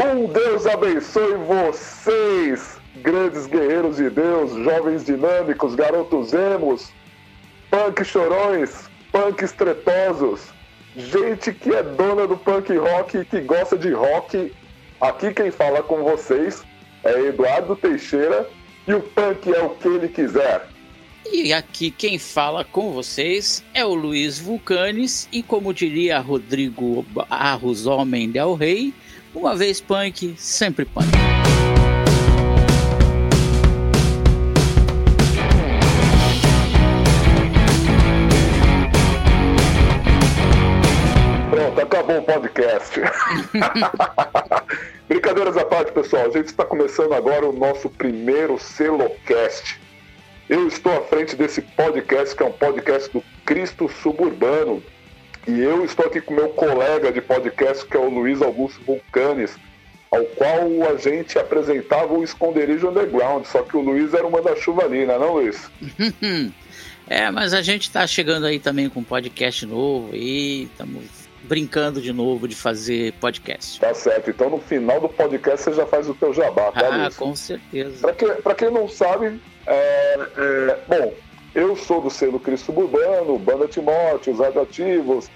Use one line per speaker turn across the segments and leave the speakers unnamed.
Um Deus abençoe vocês, grandes guerreiros de Deus, jovens dinâmicos, garotos emos, punk chorões, punks tretosos, gente que é dona do punk rock e que gosta de rock. Aqui quem fala com vocês é Eduardo Teixeira e o punk é o que ele quiser.
E aqui quem fala com vocês é o Luiz Vulcanes e como diria Rodrigo Arros, homem del rei, uma vez punk, sempre punk.
Pronto, acabou o podcast. Brincadeiras à parte, pessoal. A gente está começando agora o nosso primeiro Celocast. Eu estou à frente desse podcast, que é um podcast do Cristo Suburbano. E eu estou aqui com meu colega de podcast, que é o Luiz Augusto Vulcanes, ao qual a gente apresentava o Esconderijo Underground, só que o Luiz era uma da chuva ali, não é não, Luiz?
é, mas a gente está chegando aí também com um podcast novo e estamos brincando de novo de fazer podcast.
Tá certo. Então no final do podcast você já faz o teu jabá, tá,
Ah,
Luiz?
com certeza.
Pra, que, pra quem não sabe, é, é, bom, eu sou do selo Cristo Suburbano, Banda Timóteo, os Radioativos,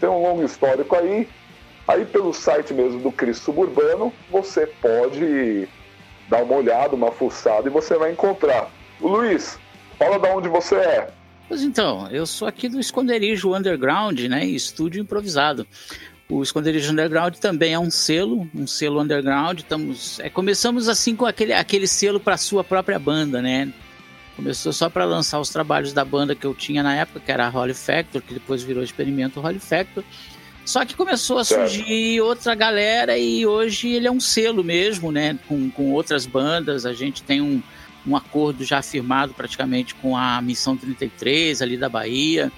tem um longo histórico aí. Aí pelo site mesmo do Cristo Suburbano, você pode dar uma olhada, uma fuçada e você vai encontrar. O Luiz, fala de onde você é.
Pois então, eu sou aqui do Esconderijo Underground, né? Estúdio improvisado. O Esconderijo Underground também é um selo, um selo underground. Estamos, é, começamos assim com aquele, aquele selo para sua própria banda, né? Começou só para lançar os trabalhos da banda que eu tinha na época, que era a Holy Factor, que depois virou Experimento Holy Factor. Só que começou a surgir outra galera e hoje ele é um selo mesmo, né? Com, com outras bandas. A gente tem um, um acordo já firmado praticamente com a Missão 33 ali da Bahia,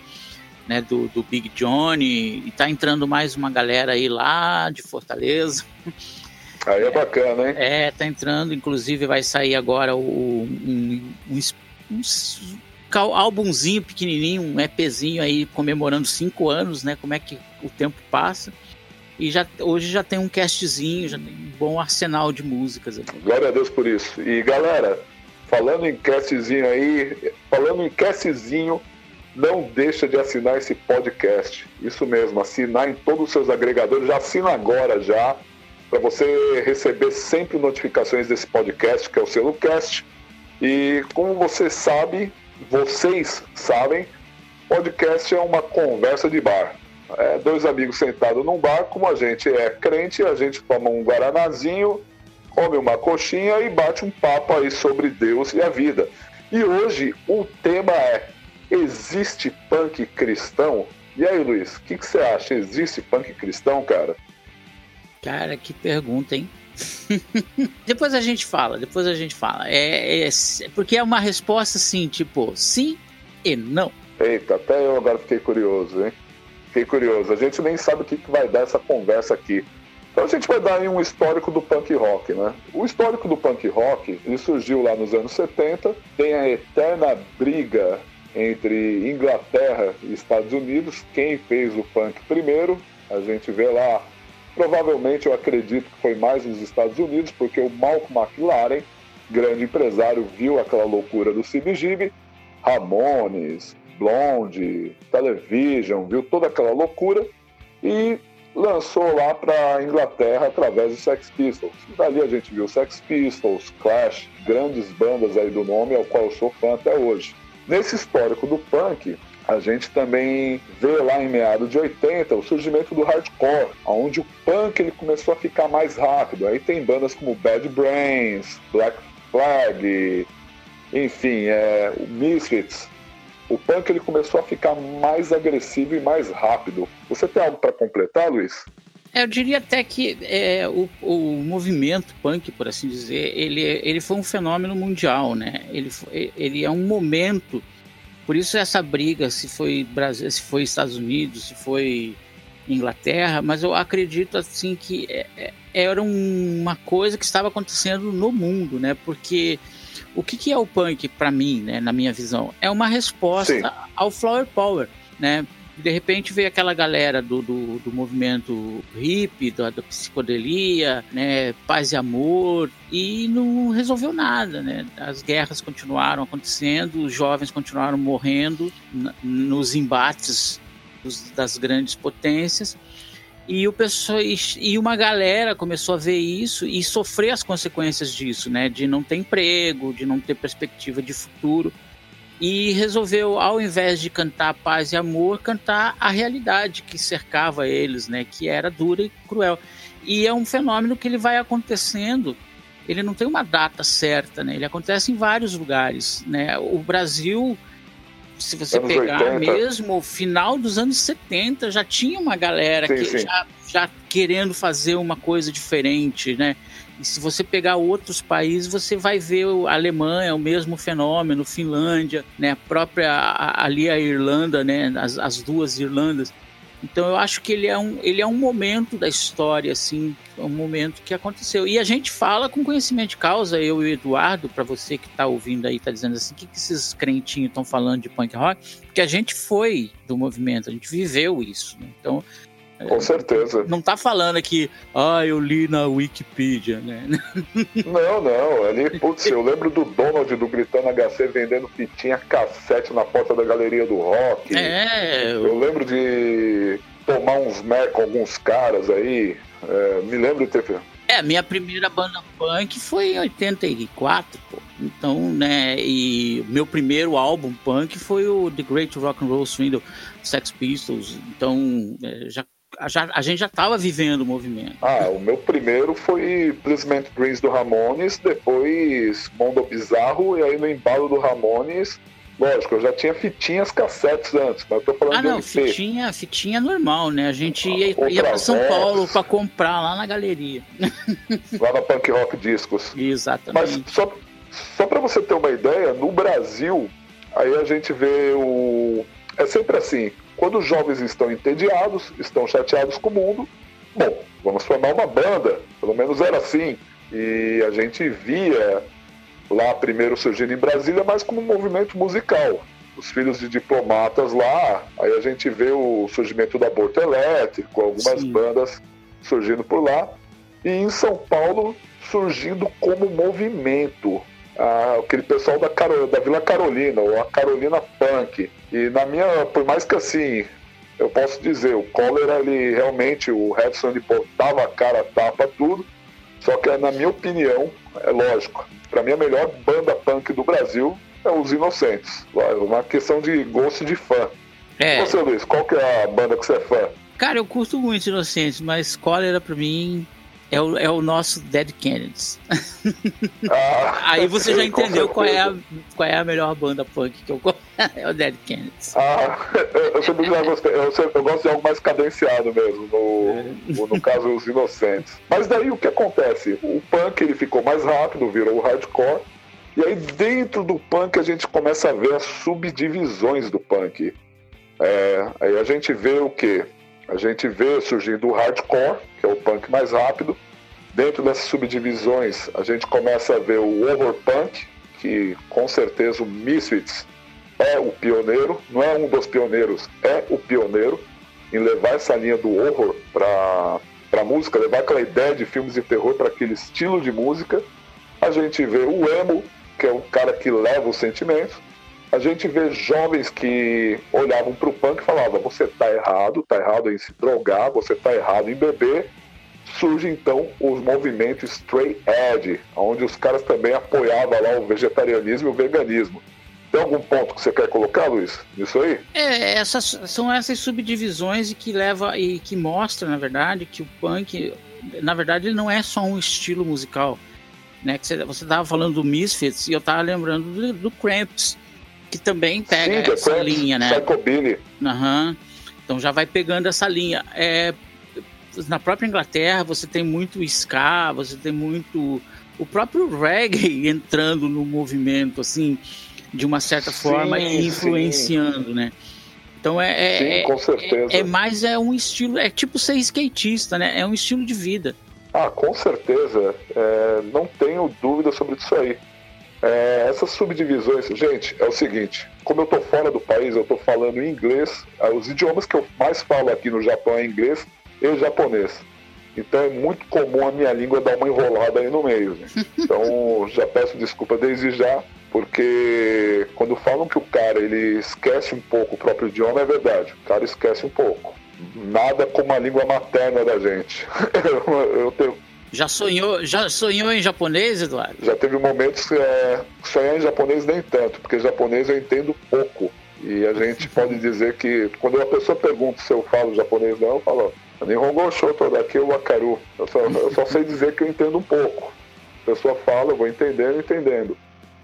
né? Do, do Big Johnny. E tá entrando mais uma galera aí lá de Fortaleza.
Aí é bacana, hein?
É, tá entrando, inclusive vai sair agora o, um, um, um, um álbumzinho pequenininho, um EPzinho aí comemorando cinco anos, né? Como é que o tempo passa. E já, hoje já tem um castzinho, já tem um bom arsenal de músicas. ali.
Glória a Deus por isso. E galera, falando em castzinho aí, falando em castzinho, não deixa de assinar esse podcast. Isso mesmo, assinar em todos os seus agregadores. Já assina agora já, para você receber sempre notificações desse podcast, que é o Celocast. E como você sabe, vocês sabem, podcast é uma conversa de bar. É dois amigos sentados num bar, como a gente é crente, a gente toma um guaranazinho, come uma coxinha e bate um papo aí sobre Deus e a vida. E hoje o tema é: existe punk cristão? E aí, Luiz, o que, que você acha? Existe punk cristão, cara?
Cara, que pergunta, hein? depois a gente fala, depois a gente fala. É, é- é porque é uma resposta assim, tipo, sim e não.
Eita, até eu agora fiquei curioso, hein? Fiquei curioso. A gente nem sabe o que, que vai dar essa conversa aqui. Então a gente vai dar aí um histórico do punk rock, né? O histórico do punk rock, ele surgiu lá nos anos 70, tem a eterna briga entre Inglaterra e Estados Unidos, quem fez o punk primeiro, a gente vê lá, provavelmente eu acredito que foi mais nos Estados Unidos, porque o Malcolm McLaren, grande empresário, viu aquela loucura do CBGB, Ramones, Blonde, Television, viu toda aquela loucura e lançou lá para Inglaterra através do Sex Pistols. Dali a gente viu Sex Pistols, Clash, grandes bandas aí do nome, ao qual eu sou fã até hoje. Nesse histórico do punk, a gente também vê lá em meados de 80 o surgimento do hardcore, onde o punk ele começou a ficar mais rápido. Aí tem bandas como Bad Brains, Black Flag, enfim, é, o Misfits. O punk ele começou a ficar mais agressivo e mais rápido. Você tem algo para completar, Luiz?
É, Eu diria até que é, o, o movimento punk, por assim dizer, ele, ele foi um fenômeno mundial, né? Ele, ele é um momento. Por isso essa briga, se foi Brasil, se foi Estados Unidos, se foi Inglaterra, mas eu acredito assim que é- é- era uma coisa que estava acontecendo no mundo, né? Porque o que, que é o punk para mim, né? Na minha visão, é uma resposta
Sim.
ao flower power, né? De repente veio aquela galera do, do, do movimento hippie, da, da, psicodelia, né, paz e amor, e não resolveu nada, né? As guerras continuaram acontecendo, os jovens continuaram morrendo nos embates dos, das grandes potências. E, o pessoal, e, e uma galera começou a ver isso e sofrer as consequências disso, né? De não ter emprego, de não ter perspectiva de futuro e resolveu, ao invés de cantar paz e amor, cantar a realidade que cercava eles, né, que era dura e cruel. E é um fenômeno que ele vai acontecendo, ele não tem uma data certa, né, ele acontece em vários lugares. Né. O Brasil, se você anos pegar 80. mesmo, final dos anos 70, já tinha uma galera sim, que sim. Já, já querendo fazer uma coisa diferente, né? E se você pegar outros países, você vai ver a Alemanha, o mesmo fenômeno, Finlândia, né, a própria ali a Irlanda, né, as, as duas Irlandas. Então eu acho que ele é um, ele é um momento da história, assim, um momento que aconteceu. E a gente fala com conhecimento de causa, eu e o Eduardo, para você que está ouvindo aí, está dizendo assim, o que, que esses crentinhos estão falando de punk rock? Porque a gente foi do movimento, a gente viveu isso. Né? Então
com certeza.
Não tá falando aqui, ah, eu li na Wikipedia, né?
Não, não. Ali, putz, eu lembro do Donald do Gritando HC vendendo fitinha cassete na porta da galeria do rock.
É.
Eu lembro de tomar uns mer com alguns caras aí. É, me lembro de ter.
É, minha primeira banda punk foi em 84, pô. Então, né, e meu primeiro álbum punk foi o The Great Rock and Roll Swindle, Sex Pistols. Então, é, já já, a gente já estava vivendo o movimento.
Ah, o meu primeiro foi Placement Dreams do Ramones, depois Mundo Bizarro, e aí no embalo do Ramones, lógico, eu já tinha fitinhas cassetes antes, mas eu tô falando ah, de
não, fitinha, fitinha normal, né? A gente ia, ia para São Paulo para comprar lá na galeria.
Lá na Punk Rock Discos.
Exatamente.
Mas só, só para você ter uma ideia, no Brasil, aí a gente vê o... É sempre assim, quando os jovens estão entediados, estão chateados com o mundo, bom, vamos formar uma banda. Pelo menos era assim. E a gente via lá primeiro surgindo em Brasília, mas como um movimento musical. Os filhos de diplomatas lá, aí a gente vê o surgimento do aborto elétrico, algumas Sim. bandas surgindo por lá. E em São Paulo surgindo como movimento aquele pessoal da, Carol, da Vila Carolina, ou a Carolina Punk. E na minha, por mais que assim, eu posso dizer, o Collor, ele realmente, o Redson, ele botava a cara, tapa tudo, só que na minha opinião, é lógico, para mim a melhor banda punk do Brasil é Os Inocentes. Uma questão de gosto de fã. É. Você, Luiz, qual que é a banda que você é fã?
Cara, eu curto muito Inocentes, mas Cólera pra mim é o, é o nosso Dead Kennedys. Ah, Aí você já entendeu qual é, a, qual é a melhor banda punk que eu É o Dead Kennedys.
Ah, eu sempre já gostei. Eu, sempre, eu gosto de algo mais cadenciado mesmo, no, no, caso, Os Inocentes. Mas daí o que acontece? O punk ele ficou mais rápido, virou o hardcore. E aí dentro do punk a gente começa a ver as subdivisões do punk. É, aí a gente vê o que? A gente vê surgindo o hardcore, que é o punk mais rápido. Dentro dessas subdivisões, a gente começa a ver o horror punk, que com certeza o Misfits é o pioneiro, não é um dos pioneiros, é o pioneiro em levar essa linha do horror para a música, levar aquela ideia de filmes de terror para aquele estilo de música. A gente vê o emo, que é o cara que leva os sentimentos a gente vê jovens que olhavam para o punk e falavam: você está errado, está errado em se drogar, você está errado em beber. Surge então os movimentos straight edge, onde os caras também apoiavam lá o vegetarianismo e o veganismo. Tem algum ponto que você quer colocar, Luiz, nisso aí?
É, essas, são essas subdivisões que leva e que mostra, na verdade, que o punk, na verdade, ele não é só um estilo musical. Né? Que você estava falando do Misfits e eu estava lembrando do, do Cramps que também pega Sim, essa linha, né?
Psychobilly.
Uhum. Então já vai pegando essa linha. É, na própria Inglaterra você tem muito ska, você tem muito o próprio reggae entrando no movimento assim de uma certa sim, forma e influenciando, sim. né? Então é, é,
sim,
é,
com certeza.
É, é, mais é um estilo, é tipo ser skatista, né? É um estilo de vida.
Ah, com certeza. É, não tenho dúvida sobre isso aí. É, essas subdivisões, gente, é o seguinte: como eu tô fora do país, eu tô falando inglês. Ah, os idiomas que eu mais falo aqui no Japão é inglês e japonês. Então é muito comum a minha língua dar uma enrolada aí no meio. Né? Então já peço desculpa desde já, porque quando falam que o cara ele esquece um pouco o próprio idioma, é verdade. O cara esquece um pouco. Nada como a língua materna da gente.
eu tenho já sonhou, já sonhou em japonês, Eduardo?
Já teve momentos que é, sonhar em japonês nem tanto, porque japonês eu entendo pouco. E a gente pode dizer que quando uma pessoa pergunta se eu falo japonês não, eu falo Nihongo Shoto daqui o Wakaru. Eu só, eu só sei dizer que eu entendo um pouco. A pessoa fala, eu vou entendendo, entendendo.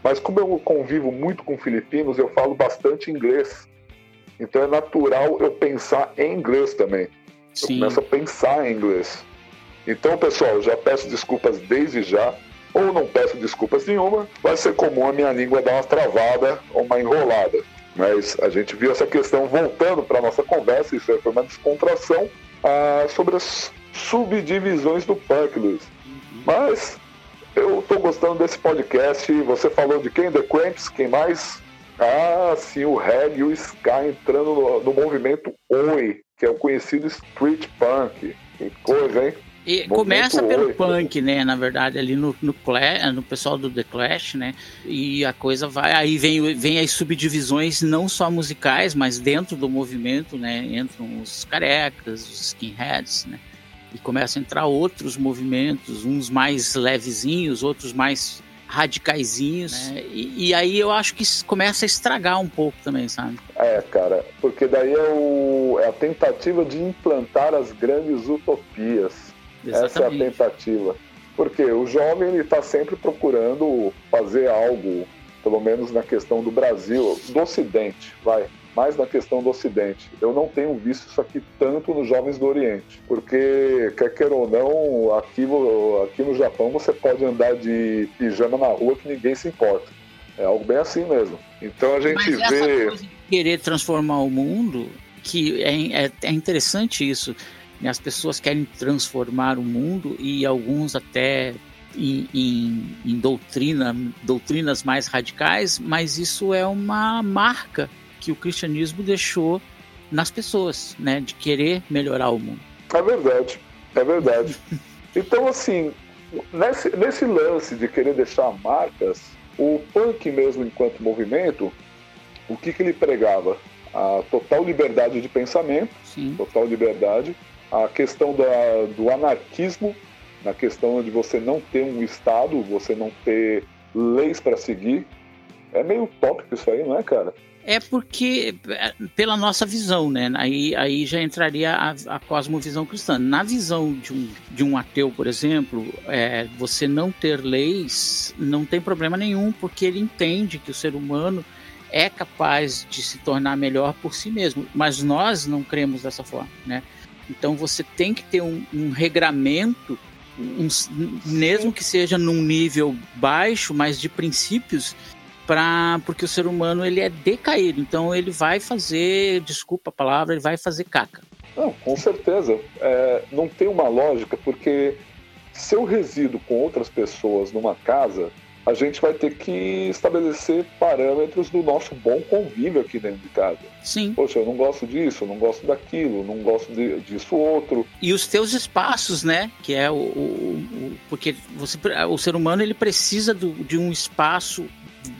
Mas como eu convivo muito com filipinos, eu falo bastante inglês. Então é natural eu pensar em inglês também. Sim. Eu começo a pensar em inglês. Então, pessoal, já peço desculpas desde já, ou não peço desculpas nenhuma, vai ser comum a minha língua dar uma travada ou uma enrolada. Mas a gente viu essa questão voltando para a nossa conversa, isso foi uma descontração ah, sobre as subdivisões do punk, Luiz. Mas eu estou gostando desse podcast. Você falou de quem? The Cramps? Quem mais? Ah, sim, o reggae e o ska entrando no, no movimento Oi, que é o conhecido street punk. Que coisa, hein?
E começa pelo punk, né? Na verdade, ali no, no, no, pessoal do The Clash, né? E a coisa vai. Aí vem, vem as subdivisões, não só musicais, mas dentro do movimento, né? Entram os carecas, os skinheads, né? E começam a entrar outros movimentos, uns mais levezinhos, outros mais radicaizinhos, né? E, e, aí eu acho que começa a estragar um pouco também, sabe?
É, cara, porque daí é, o, é a tentativa de implantar as grandes utopias Exatamente. Essa é a tentativa. Porque o jovem ele está sempre procurando fazer algo, pelo menos na questão do Brasil, do Ocidente, vai, mais na questão do Ocidente. Eu não tenho visto isso aqui tanto nos jovens do Oriente, porque, quer queira ou não, aqui, aqui no Japão você pode andar de pijama na rua que ninguém se importa. É algo bem assim mesmo. Então a gente Mas essa vê. Coisa de
querer transformar o mundo, que é, é, é interessante isso? As pessoas querem transformar o mundo e alguns até em, em, em doutrina, doutrinas mais radicais, mas isso é uma marca que o cristianismo deixou nas pessoas, né? De querer melhorar o mundo.
É verdade, é verdade. então, assim, nesse, nesse lance de querer deixar marcas, o punk mesmo enquanto movimento, o que, que ele pregava? A total liberdade de pensamento, Sim. total liberdade, a questão da, do anarquismo, na questão de você não ter um Estado, você não ter leis para seguir. É meio utópico isso aí, não é, cara?
É porque, é, pela nossa visão, né? Aí, aí já entraria a, a cosmovisão cristã. Na visão de um, de um ateu, por exemplo, é, você não ter leis não tem problema nenhum, porque ele entende que o ser humano é capaz de se tornar melhor por si mesmo. Mas nós não cremos dessa forma, né? Então você tem que ter um, um regramento, um, mesmo que seja num nível baixo, mas de princípios, para porque o ser humano ele é decaído. Então ele vai fazer, desculpa a palavra, ele vai fazer caca.
Não, com certeza. É, não tem uma lógica, porque se eu resido com outras pessoas numa casa, a gente vai ter que estabelecer parâmetros do nosso bom convívio aqui dentro de casa.
Sim.
Poxa, eu não gosto disso, eu não gosto daquilo, não gosto de, disso outro.
E os teus espaços, né? Que é o, o, o porque você, o ser humano ele precisa do, de um espaço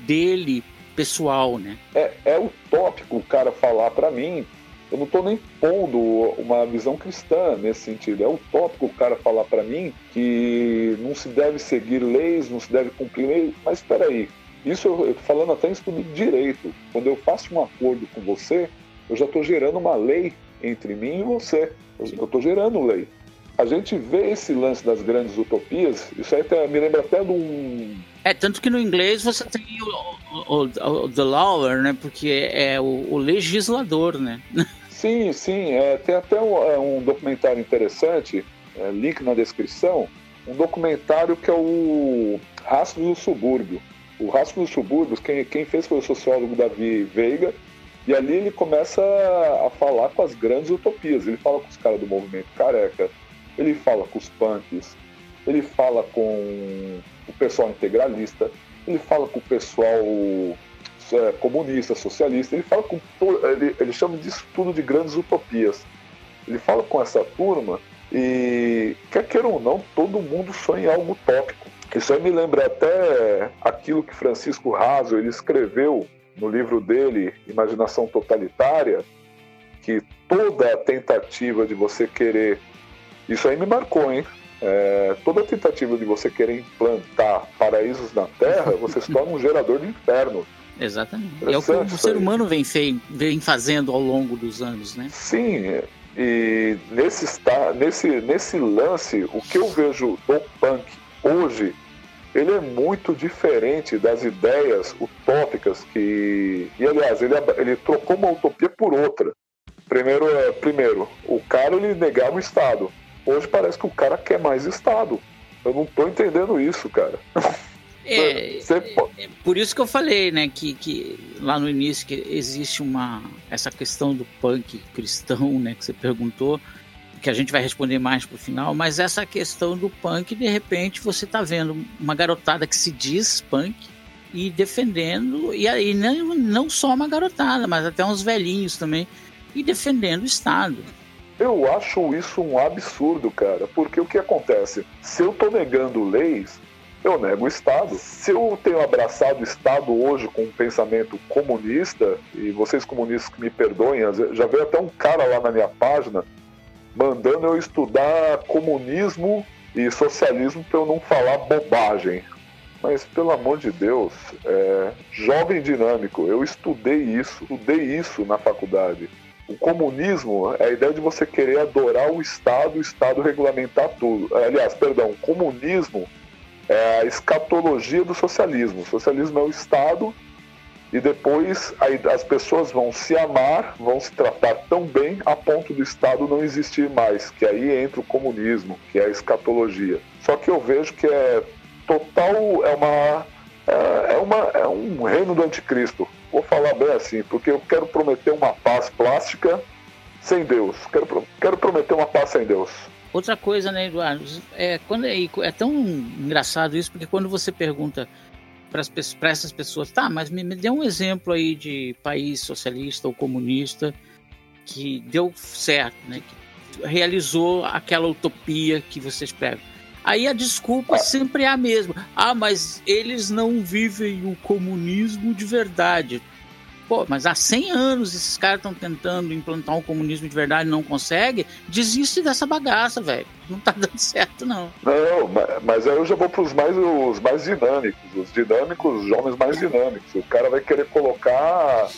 dele pessoal, né?
É, é utópico o cara falar para mim eu não estou nem pondo uma visão cristã nesse sentido. É utópico o cara falar para mim que não se deve seguir leis, não se deve cumprir leis. Mas espera aí, isso eu falando até em estudo de direito. Quando eu faço um acordo com você, eu já estou gerando uma lei entre mim e você. Eu estou gerando lei. A gente vê esse lance das grandes utopias, isso aí até, me lembra até de um.
É, tanto que no inglês você tem o, o, o, the lawer, né? Porque é o, o legislador, né?
Sim, sim. É, tem até um, é, um documentário interessante, é, link na descrição, um documentário que é o Rastro do Subúrbio. O Rastro dos Subúrbios, quem, quem fez foi o sociólogo Davi Veiga, e ali ele começa a falar com as grandes utopias. Ele fala com os caras do movimento careca, ele fala com os punks, ele fala com o pessoal integralista, ele fala com o pessoal é, comunista, socialista, ele fala com ele, ele chama disso tudo de grandes utopias. Ele fala com essa turma e quer queira ou não, todo mundo sonha em algo utópico. Isso aí me lembra até aquilo que Francisco Raso ele escreveu no livro dele, Imaginação Totalitária, que toda tentativa de você querer. Isso aí me marcou, hein? É, toda tentativa de você querer implantar paraísos na Terra, você se torna um gerador de inferno.
Exatamente. É o que o ser humano vem, vem fazendo ao longo dos anos, né?
Sim, e nesse, nesse, nesse lance, o que eu vejo do punk hoje, ele é muito diferente das ideias utópicas que. E aliás, ele, ele trocou uma utopia por outra. Primeiro, é, primeiro, o cara ele negava o Estado. Hoje parece que o cara quer mais Estado. Eu não tô entendendo isso, cara.
É, é, por isso que eu falei, né, que, que lá no início que existe uma essa questão do punk cristão, né, que você perguntou, que a gente vai responder mais pro final, mas essa questão do punk, de repente você tá vendo uma garotada que se diz punk e defendendo, e aí não, não só uma garotada, mas até uns velhinhos também, e defendendo o Estado.
Eu acho isso um absurdo, cara, porque o que acontece? Se eu tô negando leis, eu nego o Estado. Se eu tenho abraçado o Estado hoje com um pensamento comunista, e vocês comunistas que me perdoem, já veio até um cara lá na minha página mandando eu estudar comunismo e socialismo para eu não falar bobagem. Mas pelo amor de Deus, é, jovem dinâmico, eu estudei isso, estudei isso na faculdade. O comunismo é a ideia de você querer adorar o Estado, o Estado regulamentar tudo. Aliás, perdão, o comunismo é a escatologia do socialismo. O socialismo é o Estado e depois as pessoas vão se amar, vão se tratar tão bem a ponto do Estado não existir mais, que aí entra o comunismo, que é a escatologia. Só que eu vejo que é total, é uma é, é uma é um reino do anticristo. Vou falar bem assim, porque eu quero prometer uma paz plástica sem Deus. Quero, quero prometer uma paz sem Deus.
Outra coisa, né, Eduardo? É, quando é, é tão engraçado isso, porque quando você pergunta para essas pessoas, tá, mas me, me dê um exemplo aí de país socialista ou comunista que deu certo, né? Que realizou aquela utopia que vocês pregam. Aí a desculpa sempre é a mesma. Ah, mas eles não vivem o comunismo de verdade. Pô, mas há 100 anos esses caras estão tentando implantar um comunismo de verdade e não consegue. Desiste dessa bagaça, velho. Não tá dando certo, não.
Não, mas aí eu já vou pros mais, os mais dinâmicos. Os dinâmicos, os jovens mais dinâmicos. O cara vai querer colocar,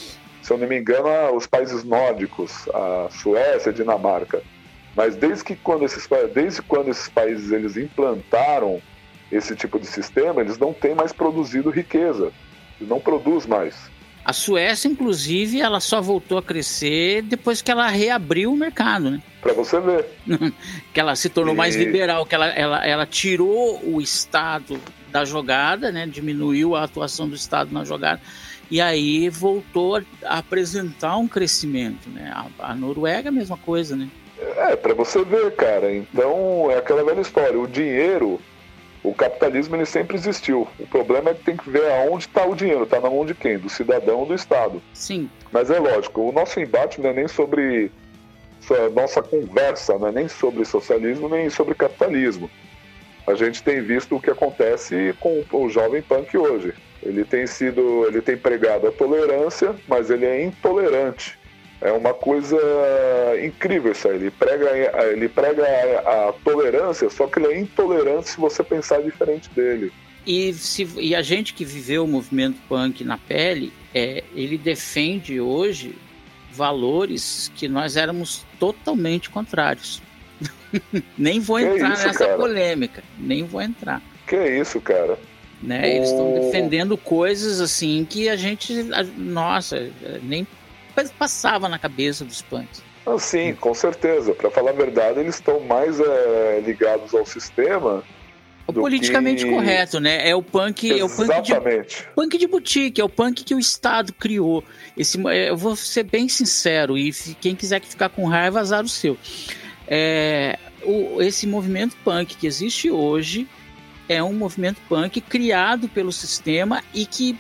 se eu não me engano, os países nórdicos, a Suécia, a Dinamarca. Mas desde que quando esses, desde quando esses países eles implantaram esse tipo de sistema, eles não têm mais produzido riqueza. Eles não produz mais.
A Suécia, inclusive, ela só voltou a crescer depois que ela reabriu o mercado, né?
Para você ver.
que ela se tornou e... mais liberal, que ela, ela, ela tirou o Estado da jogada, né? Diminuiu a atuação do Estado na jogada e aí voltou a apresentar um crescimento, né? A, a Noruega, a mesma coisa, né?
É, para você ver, cara. Então, é aquela velha história. O dinheiro o capitalismo ele sempre existiu. O problema é que tem que ver aonde está o dinheiro. Está na mão de quem? Do cidadão ou do Estado.
Sim.
Mas é lógico, o nosso embate não é nem sobre. Nossa conversa não é nem sobre socialismo nem sobre capitalismo. A gente tem visto o que acontece com o jovem punk hoje. Ele tem sido, ele tem pregado a tolerância, mas ele é intolerante. É uma coisa incrível isso aí. Ele prega, ele prega a, a, tolerância, só que ele é intolerante se você pensar diferente dele.
E, se, e a gente que viveu o movimento punk na pele, é, ele defende hoje valores que nós éramos totalmente contrários. nem vou entrar isso, nessa cara? polêmica, nem vou entrar.
Que isso, cara?
Né? Eles estão defendendo coisas assim que a gente, nossa, nem passava na cabeça dos punks.
Ah, sim, com certeza. Para falar a verdade, eles estão mais é, ligados ao sistema.
O politicamente que... correto, né? É o punk,
Exatamente.
é o punk de, punk de boutique, é o punk que o Estado criou. Esse, é, eu vou ser bem sincero e quem quiser ficar com raiva, azar o seu. É, o, esse movimento punk que existe hoje é um movimento punk criado pelo sistema e que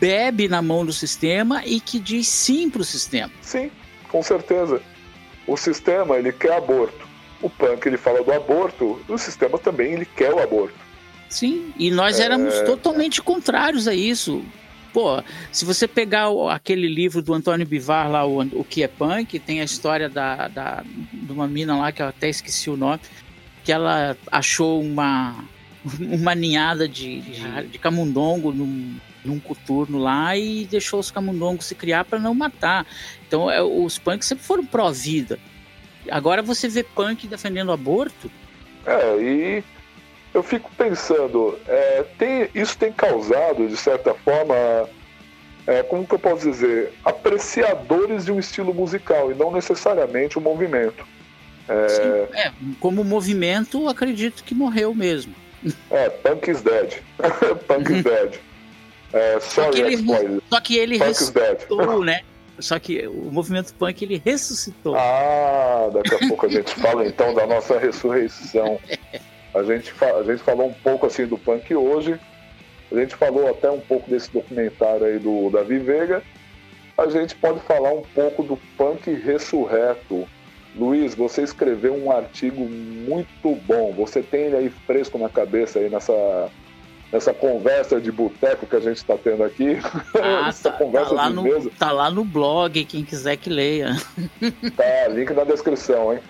bebe na mão do sistema e que diz sim para o sistema.
Sim, com certeza. O sistema ele quer aborto. O punk ele fala do aborto. O sistema também ele quer o aborto.
Sim, e nós éramos é... totalmente contrários a isso. Pô, se você pegar aquele livro do Antônio Bivar lá, o, o que é punk, tem a história da, da, de uma mina lá que eu até esqueci o nome, que ela achou uma, uma ninhada de, de, de camundongo num, num coturno lá e deixou os camundongos se criar para não matar. Então é, os punks sempre foram pró-vida. Agora você vê punk defendendo aborto.
É, e eu fico pensando, é, tem, isso tem causado, de certa forma, é, como que eu posso dizer, apreciadores de um estilo musical e não necessariamente o um movimento.
É... Sim, é, como movimento, acredito que morreu mesmo.
É, Punk is Dead. Punk is Dead. É,
só, que ele, só que ele punk ressuscitou, né? Só que o movimento punk ele ressuscitou.
Ah, daqui a pouco a gente fala então da nossa ressurreição. A gente, a gente falou um pouco assim do punk hoje. A gente falou até um pouco desse documentário aí do Davi Veiga. A gente pode falar um pouco do punk ressurreto. Luiz, você escreveu um artigo muito bom. Você tem ele aí fresco na cabeça aí nessa, nessa conversa de boteco que a gente está tendo aqui.
Ah, Essa tá, conversa tá lá, no, mesa. tá lá no blog, quem quiser que leia.
Tá, link na descrição, hein?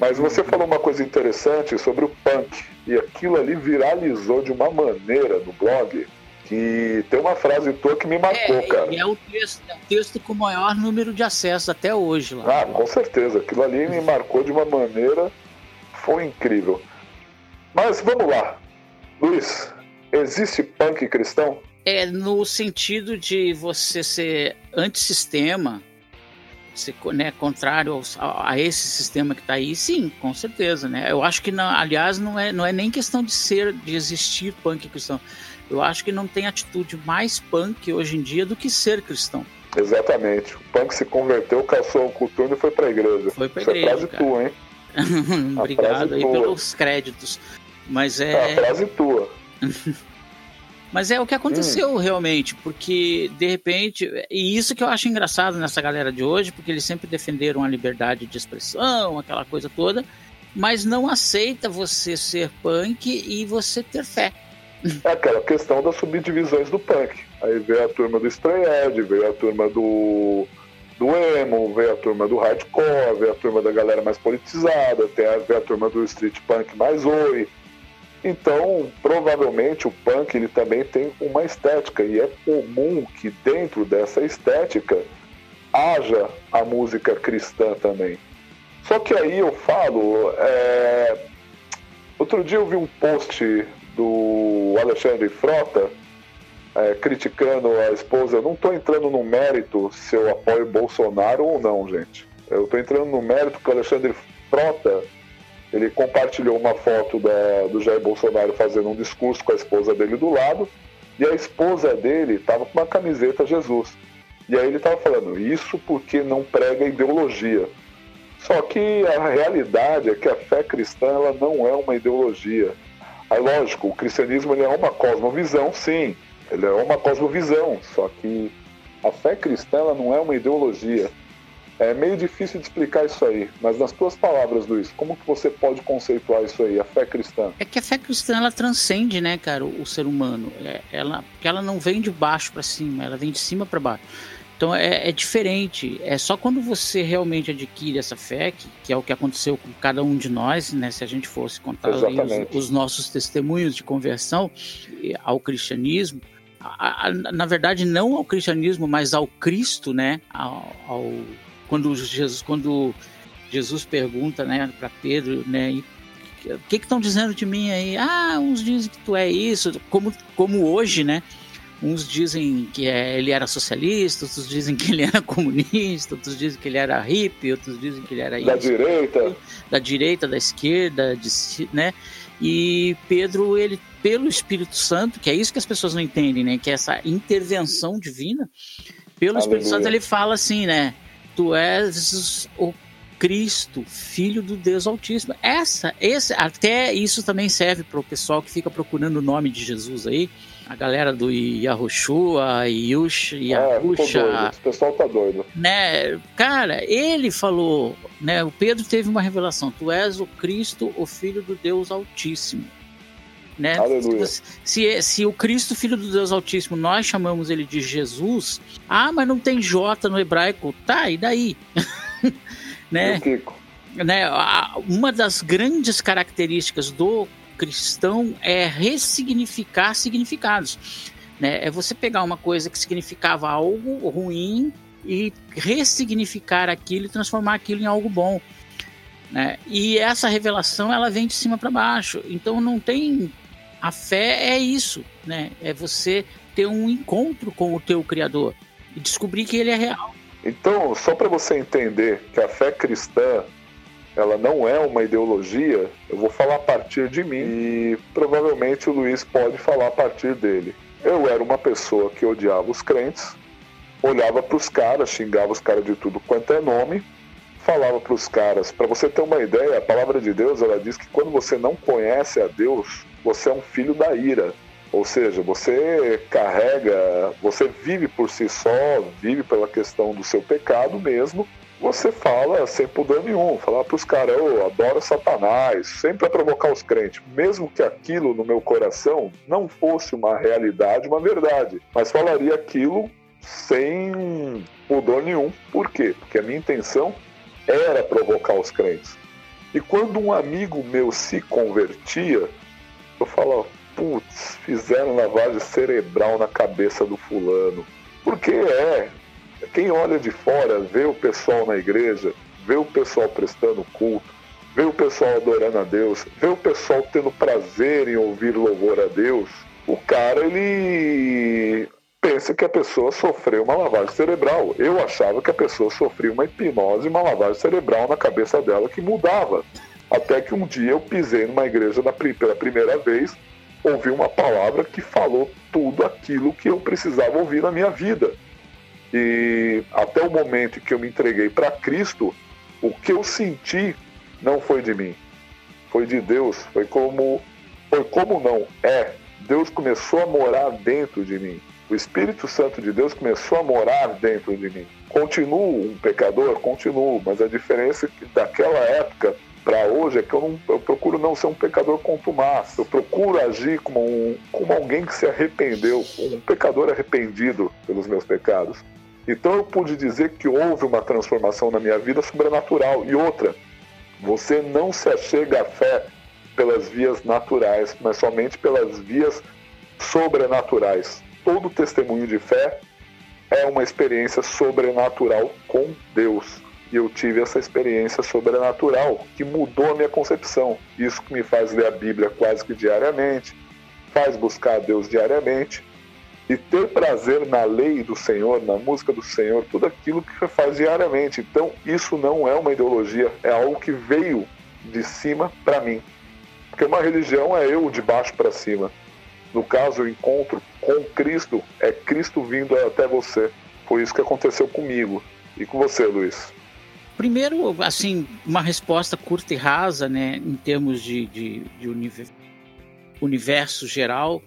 Mas você falou uma coisa interessante sobre o punk, e aquilo ali viralizou de uma maneira no blog que tem uma frase tua que me marcou,
é,
cara.
É o texto, é o texto com o maior número de acessos até hoje lá.
Ah, com certeza. Aquilo ali me marcou de uma maneira. Foi incrível. Mas vamos lá. Luiz, existe punk cristão?
É no sentido de você ser antissistema, ser né, contrário aos, a, esse sistema que está aí, sim, com certeza, né? Eu acho que, não, aliás, não é, não é nem questão de ser, de existir punk cristão. Eu acho que não tem atitude mais punk hoje em dia do que ser cristão.
Exatamente. O punk se converteu, caçou o coturno e foi para a igreja.
Foi para a igreja.
Isso é frase tua, hein?
Obrigado aí tua. pelos créditos. Mas é.
é a frase tua.
Mas é o que aconteceu hum. realmente, porque de repente, e isso que eu acho engraçado nessa galera de hoje, porque eles sempre defenderam a liberdade de expressão, aquela coisa toda, mas não aceita você ser punk e você ter fé.
É aquela questão das subdivisões do punk. Aí veio a turma do Stray Edge, veio a turma do, do emo, veio a turma do hardcore, veio a turma da galera mais politizada, tem a, veio a turma do street punk mais oi. Então, provavelmente o punk ele também tem uma estética e é comum que dentro dessa estética haja a música cristã também. Só que aí eu falo, é... outro dia eu vi um post do Alexandre Frota é, criticando a esposa. Eu não estou entrando no mérito se eu apoio Bolsonaro ou não, gente. Eu estou entrando no mérito que o Alexandre Frota ele compartilhou uma foto da, do Jair Bolsonaro fazendo um discurso com a esposa dele do lado, e a esposa dele estava com uma camiseta Jesus. E aí ele estava falando, isso porque não prega ideologia. Só que a realidade é que a fé cristã ela não é uma ideologia. Aí, lógico, o cristianismo ele é uma cosmovisão, sim, ele é uma cosmovisão, só que a fé cristã ela não é uma ideologia. É meio difícil de explicar isso aí, mas nas tuas palavras, Luiz, como que você pode conceituar isso aí, a fé cristã?
É que a fé cristã ela transcende, né, cara, o, o ser humano. É, ela, porque ela não vem de baixo para cima, ela vem de cima para baixo. Então é, é, diferente. É só quando você realmente adquire essa fé, que, que, é o que aconteceu com cada um de nós, né? Se a gente fosse contar os, os, nossos testemunhos de conversão ao cristianismo, a, a, na verdade não ao cristianismo, mas ao Cristo, né? Ao, ao quando Jesus, quando Jesus pergunta, né, para Pedro, né, o que estão dizendo de mim aí? Ah, uns dizem que tu é isso, como, como hoje, né? Uns dizem que é, ele era socialista, outros dizem que ele era comunista, outros dizem que ele era hippie, outros dizem que ele era
da isso, direita,
da direita, da esquerda, de, né? E Pedro, ele pelo Espírito Santo, que é isso que as pessoas não entendem, né? Que é essa intervenção divina, pelo Aleluia. Espírito Santo ele fala assim, né? Tu és o Cristo, filho do Deus Altíssimo. Essa, esse, até isso também serve para o pessoal que fica procurando o nome de Jesus aí. A galera do Yahushua, Yush,
Yahusha. É, o pessoal tá doido.
Né? Cara, ele falou, né? O Pedro teve uma revelação: Tu és o Cristo, o Filho do Deus Altíssimo. Né? Se, se, o Cristo, Filho do Deus Altíssimo, nós chamamos ele de Jesus, ah, mas não tem J no hebraico. Tá, e daí? né? né? Uma das grandes características do cristão é ressignificar significados. Né? É você pegar uma coisa que significava algo ruim e ressignificar aquilo e transformar aquilo em algo bom. Né? E essa revelação ela vem de cima para baixo. Então não tem a fé é isso, né? É você ter um encontro com o teu criador e descobrir que ele é real.
Então, só para você entender que a fé cristã ela não é uma ideologia, eu vou falar a partir de mim e provavelmente o Luiz pode falar a partir dele. Eu era uma pessoa que odiava os crentes, olhava para os caras, xingava os caras de tudo quanto é nome, falava para os caras, para você ter uma ideia, a palavra de Deus ela diz que quando você não conhece a Deus, você é um filho da ira. Ou seja, você carrega, você vive por si só, vive pela questão do seu pecado mesmo. Você fala sem pudor nenhum, falar para os caras, eu adoro Satanás, sempre a provocar os crentes, mesmo que aquilo no meu coração não fosse uma realidade, uma verdade, mas falaria aquilo sem pudor nenhum. Por quê? Porque a minha intenção era provocar os crentes. E quando um amigo meu se convertia, eu falo, putz, fizeram lavagem cerebral na cabeça do fulano. Porque é, quem olha de fora, vê o pessoal na igreja, vê o pessoal prestando culto, vê o pessoal adorando a Deus, vê o pessoal tendo prazer em ouvir louvor a Deus, o cara ele pensa que a pessoa sofreu uma lavagem cerebral. Eu achava que a pessoa sofria uma hipnose, uma lavagem cerebral na cabeça dela que mudava. Até que um dia eu pisei numa igreja pela primeira vez, ouvi uma palavra que falou tudo aquilo que eu precisava ouvir na minha vida. E até o momento que eu me entreguei para Cristo, o que eu senti não foi de mim, foi de Deus. Foi como, foi como não é. Deus começou a morar dentro de mim. O Espírito Santo de Deus começou a morar dentro de mim. Continuo um pecador, continuo, mas a diferença é que daquela época para hoje é que eu, não, eu, procuro não ser um pecador contumaz. Eu procuro agir como, um, como alguém que se arrependeu, um pecador arrependido pelos meus pecados. Então eu pude dizer que houve uma transformação na minha vida sobrenatural. E outra, você não se achega à fé pelas vias naturais, mas somente pelas vias sobrenaturais. Todo testemunho de fé é uma experiência sobrenatural com Deus. E eu tive essa experiência sobrenatural que mudou a minha concepção. Isso que me faz ler a Bíblia quase que diariamente, faz buscar a Deus diariamente e ter prazer na lei do Senhor, na música do Senhor, tudo aquilo que faz diariamente. Então, isso não é uma ideologia, é algo que veio de cima para mim. Porque uma religião é eu de baixo para cima. No caso, o encontro com Cristo é Cristo vindo até você. Foi isso que aconteceu comigo. E com você, Luiz?
Primeiro, assim, uma resposta curta e rasa, né, em termos de, de, de universo geral,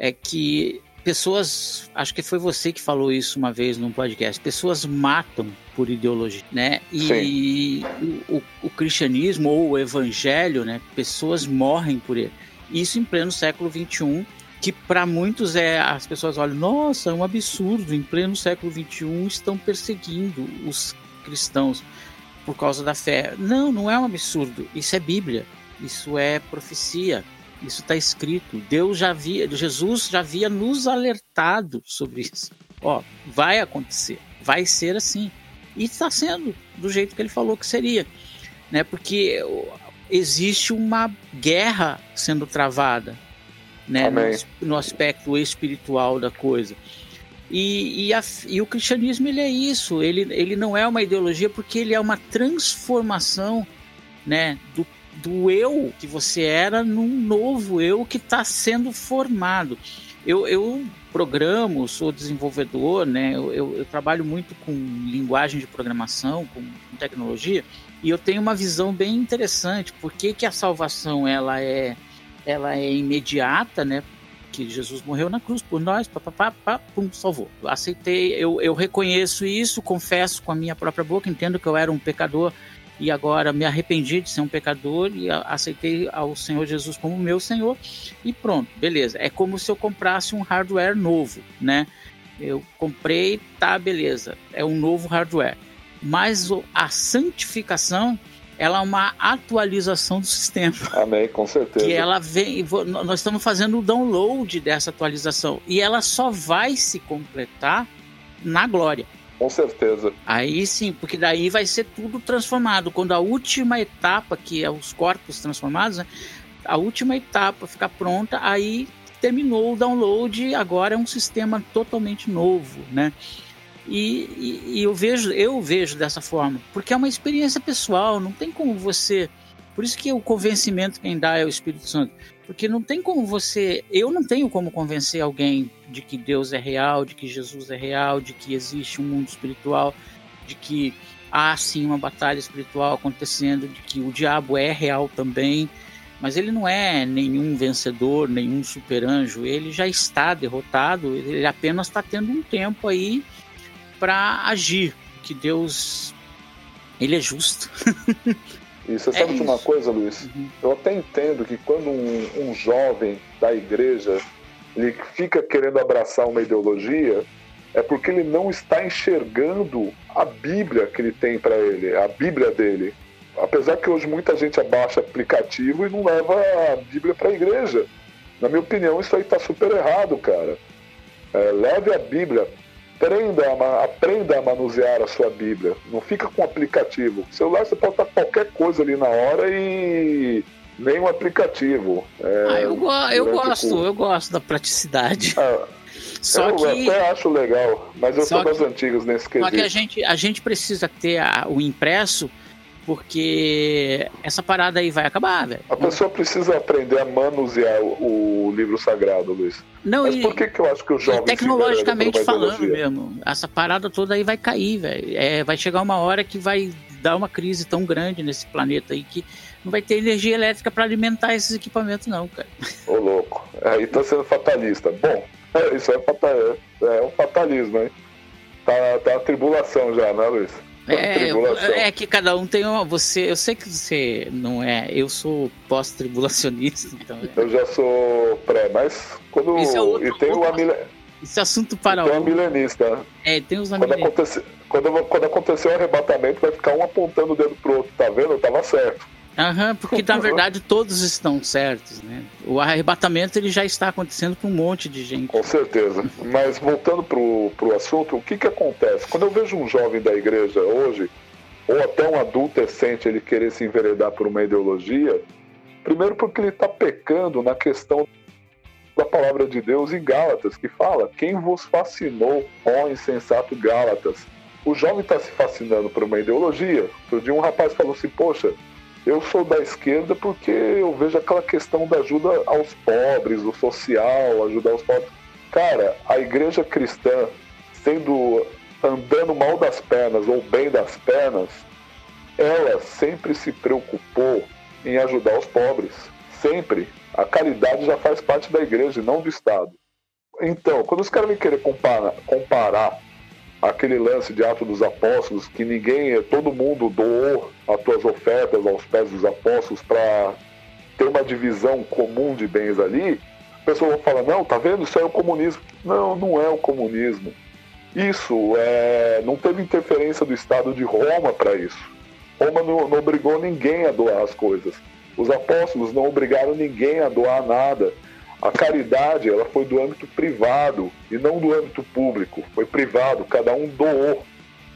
é que pessoas, acho que foi você que falou isso uma vez num podcast, pessoas matam por ideologia, né? E o, o, o, cristianismo ou o evangelho, né? Pessoas morrem por ele. Isso em pleno século 21, que para muitos é as pessoas olham, nossa, é um absurdo. Em pleno século 21 estão perseguindo os cristãos por causa da fé. Não, não é um absurdo. Isso é Bíblia. Isso é profecia. Isso está escrito. Deus já havia, Jesus já havia nos alertado sobre isso. Ó, vai acontecer, vai ser assim. E está sendo do jeito que ele falou que seria, né? Porque existe uma guerra sendo travada, né? No, no aspecto espiritual da coisa. E, e, a, e, o cristianismo ele é isso, ele, ele não é uma ideologia porque ele é uma transformação né, do, do eu que você era num novo eu que está sendo formado. Eu, eu programo, sou desenvolvedor, né, eu, eu, eu, trabalho muito com linguagem de programação, com, com tecnologia, E eu tenho uma visão bem interessante. Por que, que a salvação ela é, ela é imediata, né? Que Jesus morreu na cruz por nós, papapá, pum, salvou. Aceitei, eu, eu reconheço isso, confesso com a minha própria boca, entendo que eu era um pecador e agora me arrependi de ser um pecador e aceitei ao Senhor Jesus como meu Senhor e pronto, beleza. É como se eu comprasse um hardware novo, né? Eu comprei, tá, beleza, é um novo hardware. Mas a santificação, ela é uma atualização do sistema.
Amém, com certeza.
Que ela vem, nós estamos fazendo o download dessa atualização e ela só vai se completar na glória.
Com certeza.
Aí sim, porque daí vai ser tudo transformado. Quando a última etapa, que é os corpos transformados, né, a última etapa ficar pronta, aí terminou o download, agora é um sistema totalmente novo, né? E, e, e, eu vejo eu vejo dessa forma, porque é uma experiência pessoal, não tem como você. Por isso que o convencimento quem dá é o Espírito Santo. Porque não tem como você. Eu não tenho como convencer alguém de que Deus é real, de que Jesus é real, de que existe um mundo espiritual, de que há sim uma batalha espiritual acontecendo, de que o diabo é real também. Mas ele não é nenhum vencedor, nenhum super-anjo. Ele já está derrotado, ele apenas está tendo um tempo aí para agir. Que Deus. Ele é justo.
E você sabe é de uma coisa, Luiz? Uhum. Eu até entendo que quando um, um, jovem da igreja ele fica querendo abraçar uma ideologia, é porque ele não está enxergando a Bíblia que ele tem para ele, a Bíblia dele. Apesar que hoje muita gente abaixa aplicativo e não leva a Bíblia para a igreja. Na minha opinião, isso aí está super errado, cara. É, leve a Bíblia, Aprenda a, aprenda a manusear a sua Bíblia. Não fica com aplicativo. O celular você pode estar qualquer coisa ali na hora e nem um aplicativo.
É, ah, eu, go eu gosto, eu gosto da praticidade. Ah,
Só eu que... até acho legal, mas eu sou das que... antigas nesse quesito.
Só que a gente, a gente precisa ter a, o impresso porque essa parada aí vai acabar, velho.
A pessoa precisa aprender a manusear o, o livro sagrado, Luiz. Não, Mas e, por que, que eu acho que o jovem
Tecnologicamente falando mesmo, essa parada toda aí vai cair, velho. É, vai chegar uma hora que vai dar uma crise tão grande nesse planeta aí que não vai ter energia elétrica para alimentar esses equipamentos, não, cara.
Ô, louco. Aí tá sendo fatalista. Bom, é, isso é, fatal, é, é um fatalismo, hein? Tá, tá a tribulação já, né, Luiz?
É, é que cada um tem uma. Você, eu sei que você não é. Eu sou pós-tribulacionista, então.
É. Eu já sou pré, mas quando.
Esse é outro,
e tem outro,
o. Esse assunto para
o. milenista.
É, tem os
quando, acontecer, quando, quando acontecer o arrebatamento, vai ficar um apontando o dedo pro outro, tá vendo? Eu tava certo.
Aham, porque na verdade todos estão certos, né? O arrebatamento ele já está acontecendo com um monte de gente.
Com certeza. Mas voltando pro, pro assunto, o que que acontece? Quando eu vejo um jovem da igreja hoje, ou até um adulto decente, ele querer se enveredar por uma ideologia, primeiro porque ele está pecando na questão da palavra de Deus em Gálatas, que fala: Quem vos fascinou, ó insensato Gálatas? O jovem está se fascinando por uma ideologia. Outro dia um rapaz falou assim: Poxa, eu sou da esquerda porque eu vejo aquela questão da ajuda aos pobres, o social, ajudar os pobres. Cara, a igreja cristã, sendo andando mal das pernas ou bem das pernas, ela sempre se preocupou em ajudar os pobres. Sempre. A caridade já faz parte da igreja não do Estado. Então, quando os caras vêm querer comparar, comparar aquele lance de Atos dos Apóstolos, que ninguém, todo mundo doou as suas ofertas aos pés dos apóstolos para ter uma divisão comum de bens ali, a pessoa fala, não, tá vendo? Isso é o comunismo. Não, não é o comunismo. Isso é, não teve interferência do Estado de Roma para isso. Roma não, não obrigou ninguém a doar as coisas. Os apóstolos não obrigaram ninguém a doar nada. A caridade ela foi do âmbito privado e não do âmbito público. Foi privado, cada um doou.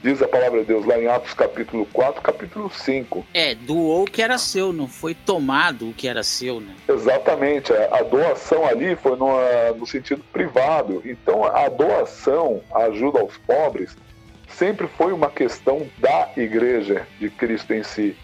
Diz a palavra de Deus lá em Atos capítulo 4, capítulo 5.
É, doou o que era seu, não foi tomado o que era seu, né?
Exatamente. A doação ali foi no, no sentido privado. Então a doação, a ajuda aos pobres, sempre foi uma questão da igreja de Cristo em si.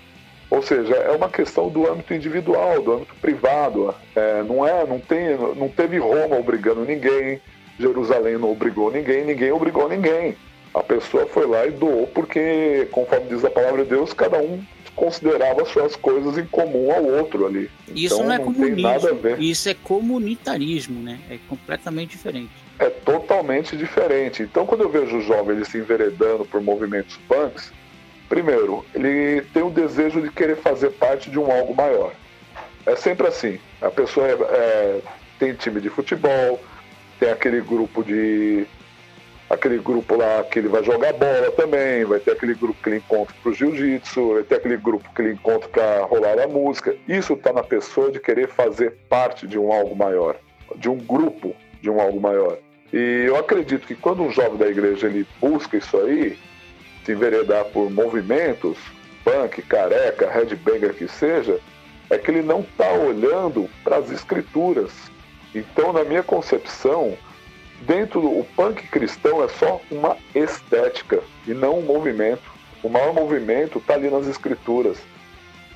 Ou seja, é uma questão do âmbito individual, do âmbito privado. É, não é, não tem, não teve Roma obrigando ninguém, Jerusalém não obrigou ninguém, ninguém obrigou ninguém. A pessoa foi lá e doou porque, conforme diz a palavra de Deus, cada um considerava suas coisas em comum ao outro ali.
Isso então, não é não comunismo, isso é comunitarismo, né? É completamente diferente.
É totalmente diferente. Então, quando eu vejo o jovem ele se enveredando por movimentos punks, primeiro, ele tem o desejo de querer fazer parte de um algo maior. É sempre assim. A pessoa é, é, tem time de futebol, tem aquele grupo de aquele grupo lá que ele vai jogar bola também, vai ter aquele grupo que ele encontra pro jiu-jitsu, vai ter aquele grupo que ele encontra para rolar a música. Isso está na pessoa de querer fazer parte de um algo maior, de um grupo de um algo maior. E eu acredito que quando um jovem da igreja ele busca isso aí, se enveredar por movimentos, punk, careca, headbanger que seja, é que ele não está olhando para as escrituras. Então, na minha concepção, dentro do punk cristão é só uma estética e não um movimento. O maior movimento está ali nas escrituras.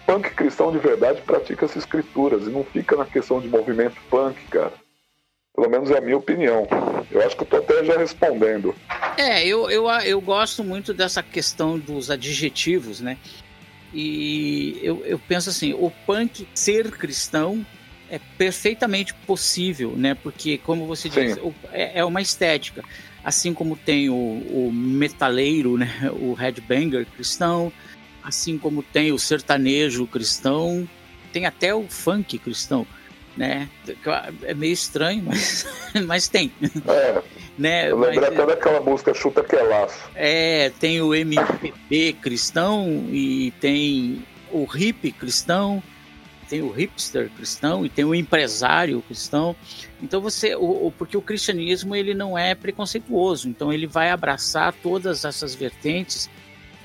Punk cristão de verdade pratica as escrituras e não fica na questão de movimento punk, cara. Pelo menos é a minha opinião. Eu acho que eu tô até já respondendo.
É, eu, eu, eu gosto muito dessa questão dos adjetivos, né? E eu, eu penso assim, o punk ser cristão é perfeitamente possível, né? Porque, como você disse, é, é uma estética. Assim como tem o, o metaleiro, né? o headbanger cristão, assim como tem o sertanejo cristão, tem até o funk cristão, né? É meio estranho, mas, mas tem.
É. Né? Eu lembrei até daquela música Chuta Que é Laço.
É, tem o MPB cristão e tem o hip cristão tem o hipster cristão e tem o empresário cristão. Então você, o, o, porque o cristianismo ele não é preconceituoso, então ele vai abraçar todas essas vertentes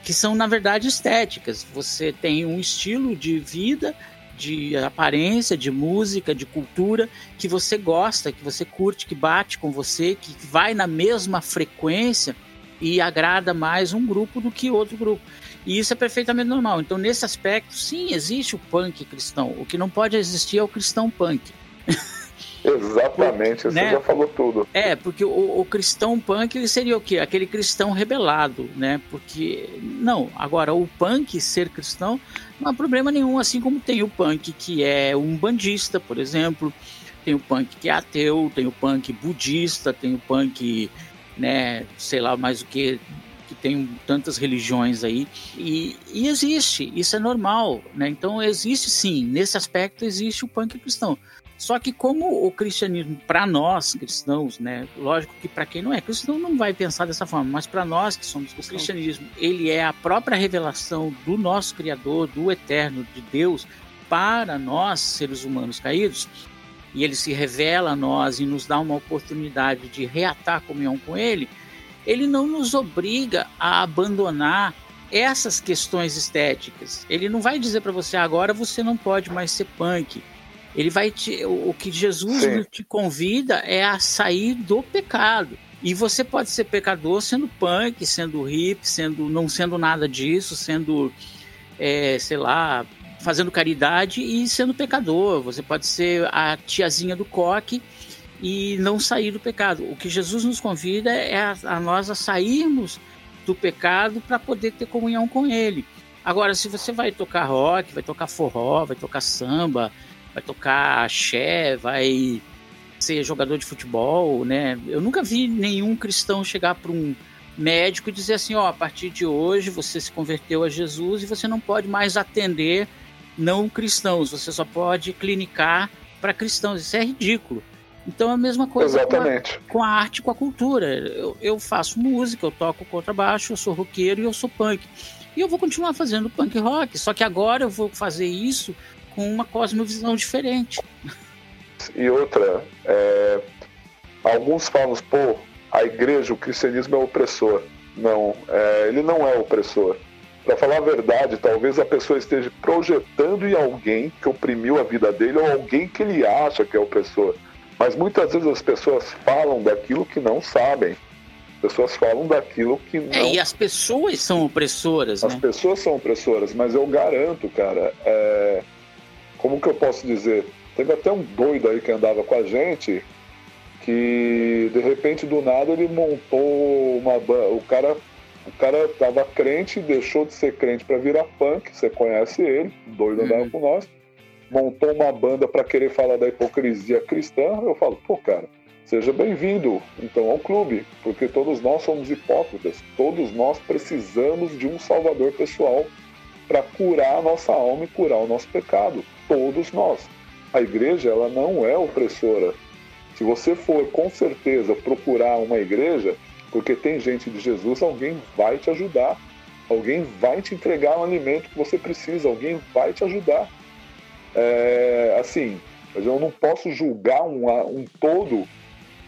que são na verdade estéticas. Você tem um estilo de vida, de aparência, de música, de cultura que você gosta, que você curte, que bate com você, que vai na mesma frequência e agrada mais um grupo do que outro grupo. E isso é perfeitamente normal. Então, nesse aspecto, sim, existe o punk cristão. O que não pode existir é o cristão punk.
Exatamente, você né? já falou tudo.
É, porque o, o, cristão punk ele seria o quê? Aquele cristão rebelado, né? Porque, não, agora, o punk ser cristão não há problema nenhum, assim como tem o punk que é um bandista, por exemplo, tem o punk que é ateu, tem o punk budista, tem o punk, né, sei lá mais o que, que tem tantas religiões aí, e, e, existe, isso é normal, né? Então existe sim, nesse aspecto existe o punk cristão. Só que como o cristianismo, para nós cristãos, né? Lógico que para quem não é cristão não vai pensar dessa forma, mas para nós que somos cristãos, o cristianismo, ele é a própria revelação do nosso Criador, do Eterno, de Deus, para nós, seres humanos caídos, e ele se revela a nós e nos dá uma oportunidade de reatar a comunhão com ele, ele não nos obriga a abandonar essas questões estéticas. Ele não vai dizer para você agora você não pode mais ser punk. Ele vai te, o que Jesus Sim. te convida é a sair do pecado. E você pode ser pecador sendo punk, sendo hip, sendo não sendo nada disso, sendo é, sei lá, fazendo caridade e sendo pecador. Você pode ser a tiazinha do coque e não sair do pecado. O que Jesus nos convida é a, a nós a sairmos do pecado para poder ter comunhão com Ele. Agora, se você vai tocar rock, vai tocar forró, vai tocar samba, vai tocar axé, vai ser jogador de futebol, né? Eu nunca vi nenhum cristão chegar para um médico e dizer assim, ó, a partir de hoje você se converteu a Jesus e você não pode mais atender não cristãos, você só pode clinicar para cristãos. Isso é ridículo. Então é a mesma coisa com a, com a, arte, com a cultura. Eu, eu, faço música, eu toco contrabaixo, eu sou roqueiro e eu sou punk. E eu vou continuar fazendo punk rock, só que agora eu vou fazer isso com uma cosmovisão diferente.
E outra, é, alguns falam, pô, a igreja, o cristianismo é opressor. Não, é, ele não é opressor. Para falar a verdade, talvez a pessoa esteja projetando em alguém que oprimiu a vida dele ou alguém que ele acha que é opressor. Mas muitas vezes as pessoas falam daquilo que não sabem. As pessoas falam daquilo que não. É,
e as pessoas são opressoras,
As
né?
pessoas são opressoras, mas eu garanto, cara, é... como que eu posso dizer? Teve até um doido aí que andava com a gente que de repente do nada ele montou uma o cara O cara tava crente, deixou de ser crente para virar punk, você conhece ele, doido andava uhum. com nós, montou uma banda para querer falar da hipocrisia cristã. Eu falo, pô, cara, seja bem-vindo então ao clube, porque todos nós somos hipócritas, todos nós precisamos de um salvador pessoal para curar a nossa alma e curar o nosso pecado, todos nós. A igreja ela não é opressora. Se você for com certeza procurar uma igreja, porque tem gente de Jesus, alguém vai te ajudar. Alguém vai te entregar um alimento que você precisa, alguém vai te ajudar. É, assim, eu não posso julgar um, um todo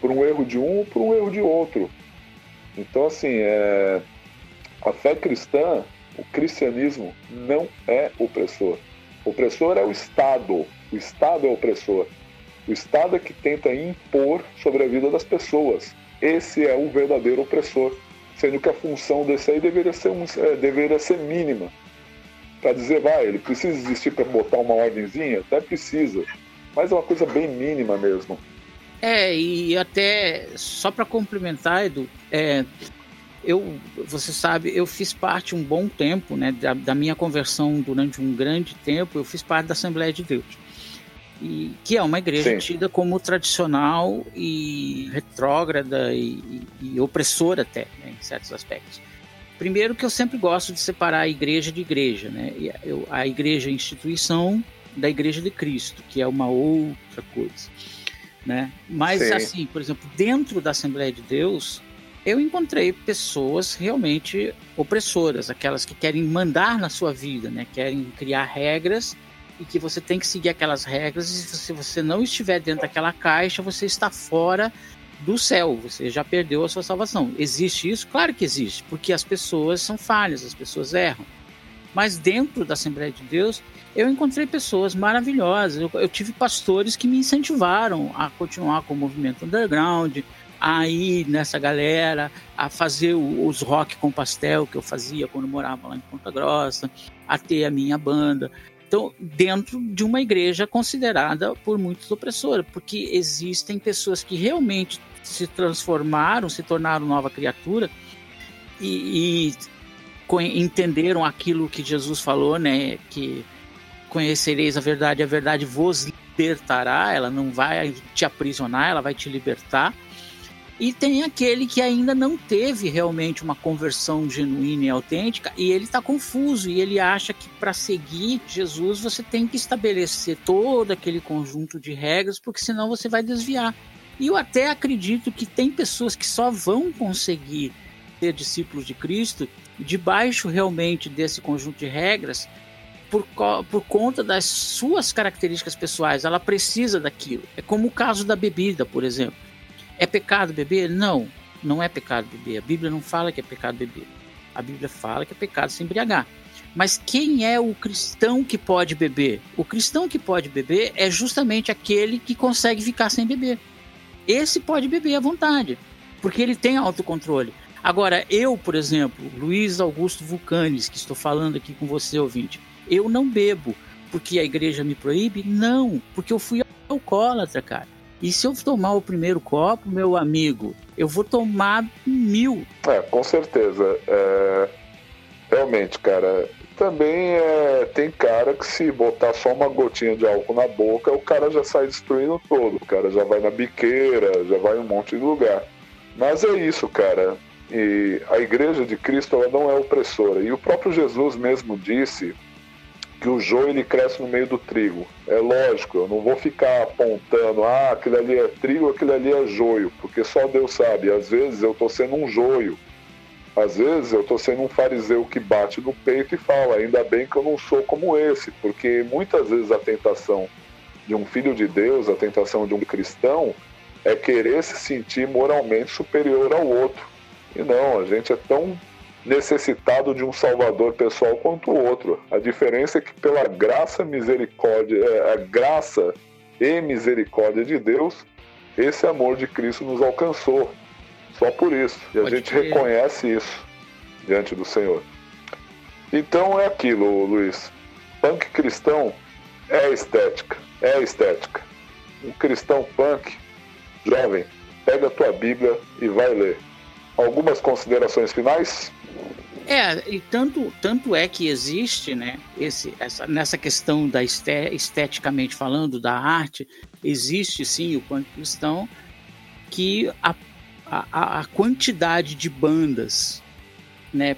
por um erro de um ou por um erro de outro. Então, assim, é, a fé cristã, o cristianismo não é opressor. O opressor é o Estado. O Estado é opressor. O Estado é que tenta impor sobre a vida das pessoas esse é o verdadeiro opressor, sendo que a função desse aí deveria ser, é, deveria ser mínima. Para dizer, vai, ele precisa existir para botar uma ordemzinha? Até precisa, mas é uma coisa bem mínima mesmo.
É, e até só para complementar, Edu, é, eu, você sabe, eu fiz parte um bom tempo, né, da, da minha conversão durante um grande tempo, eu fiz parte da Assembleia de Deus e que é uma igreja Sim. tida como tradicional e retrógrada e, e, e opressora até, né, em certos aspectos. Primeiro que eu sempre gosto de separar a igreja de igreja, né? Eu, a igreja é instituição da igreja de Cristo, que é uma outra coisa, né? Mas Sim. assim, por exemplo, dentro da Assembleia de Deus, eu encontrei pessoas realmente opressoras, aquelas que querem mandar na sua vida, né? Querem criar regras e que você tem que seguir aquelas regras e se você não estiver dentro daquela caixa, você está fora do céu, você já perdeu a sua salvação. Existe isso? Claro que existe, porque as pessoas são falhas, as pessoas erram. Mas dentro da Assembleia de Deus, eu encontrei pessoas maravilhosas. Eu, eu tive pastores que me incentivaram a continuar com o movimento underground, a ir nessa galera, a fazer os rock com pastel que eu fazia quando morava lá em Ponta Grossa, a ter a minha banda, então, dentro de uma igreja considerada por muitos opressora, porque existem pessoas que realmente se transformaram, se tornaram nova criatura e, e entenderam aquilo que Jesus falou, né? Que conhecereis a verdade, a verdade vos libertará, ela não vai te aprisionar, ela vai te libertar. E tem aquele que ainda não teve realmente uma conversão genuína e autêntica e ele está confuso e ele acha que para seguir Jesus você tem que estabelecer todo aquele conjunto de regras, porque senão você vai desviar. E eu até acredito que tem pessoas que só vão conseguir ser discípulos de Cristo debaixo realmente desse conjunto de regras por, por conta das suas características pessoais. Ela precisa daquilo. É como o caso da bebida, por exemplo é pecado beber? Não, não é pecado beber. A Bíblia não fala que é pecado beber. A Bíblia fala que é pecado se embriagar. Mas quem é o cristão que pode beber? O cristão que pode beber é justamente aquele que consegue ficar sem beber. Esse pode beber à vontade, porque ele tem autocontrole. Agora, eu, por exemplo, Luiz Augusto Vulcanes, que estou falando aqui com você, ouvinte, eu não bebo porque a igreja me proíbe? Não, porque eu fui alcoólatra, cara. E se eu tomar o primeiro copo, meu amigo, eu vou tomar mil.
É, com certeza. É... Realmente, cara. Também é... tem cara que se botar só uma gotinha de álcool na boca, o cara já sai destruindo todo. O cara já vai na biqueira, já vai em um monte de lugar. Mas é isso, cara. E a igreja de Cristo ela não é opressora. E o próprio Jesus mesmo disse que o joio ele cresce no meio do trigo. É lógico, eu não vou ficar apontando, ah, aquilo ali é trigo, aquilo ali é joio, porque só Deus sabe. Às vezes eu estou sendo um joio, às vezes eu estou sendo um fariseu que bate no peito e fala, ainda bem que eu não sou como esse, porque muitas vezes a tentação de um filho de Deus, a tentação de um cristão, é querer se sentir moralmente superior ao outro. E não, a gente é tão necessitado de um salvador pessoal quanto o outro. A diferença é que pela graça misericórdia, é, a graça e misericórdia de Deus, esse amor de Cristo nos alcançou. Só por isso. E a Pode gente reconhece isso diante do Senhor. Então é aquilo, Luiz. Punk cristão é estética. É estética. Um cristão punk, jovem, pega a tua Bíblia e vai ler. Algumas considerações finais?
É, e tanto, tanto é que existe, né, esse, essa, nessa questão da esteticamente falando, da arte, existe sim o punk cristão, que a, a, a quantidade de bandas, né,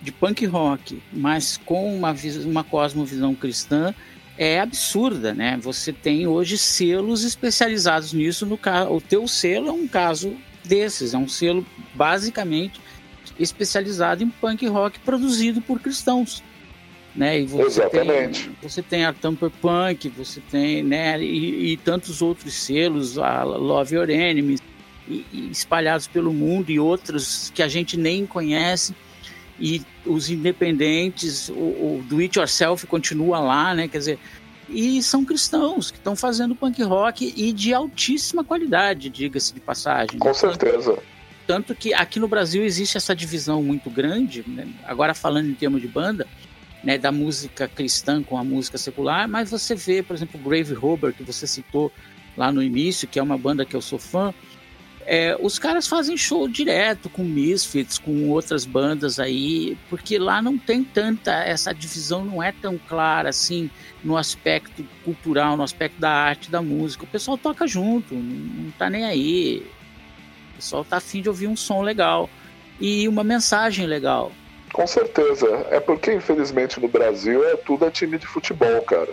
de punk rock, mas com uma, uma cosmovisão cristã, é absurda, né? Você tem hoje selos especializados nisso. No caso, o teu selo é um caso desses, é um selo basicamente especializado em punk rock produzido por cristãos. Né? E você Exatamente. Tem, você tem a Tamper Punk, você tem, né, e, e, tantos outros selos, a Love Your Enemies, e, e espalhados pelo mundo e outros que a gente nem conhece e os independentes, o, o do it yourself continua lá, né? Quer dizer, e são cristãos que estão fazendo punk rock e de altíssima qualidade, diga-se de passagem.
Com certeza.
Tanto que aqui no Brasil existe essa divisão muito grande, né? agora falando em termos de banda, né, da música cristã com a música secular, mas você vê, por exemplo, Grave Robber, que você citou lá no início, que é uma banda que eu sou fã, é, os caras fazem show direto com Misfits, com outras bandas aí, porque lá não tem tanta, essa divisão não é tão clara assim no aspecto cultural, no aspecto da arte, da música. O pessoal toca junto, não tá nem aí pessoal tá afim de ouvir um som legal e uma mensagem legal.
Com certeza. É porque, infelizmente, no Brasil é tudo é time de futebol, cara.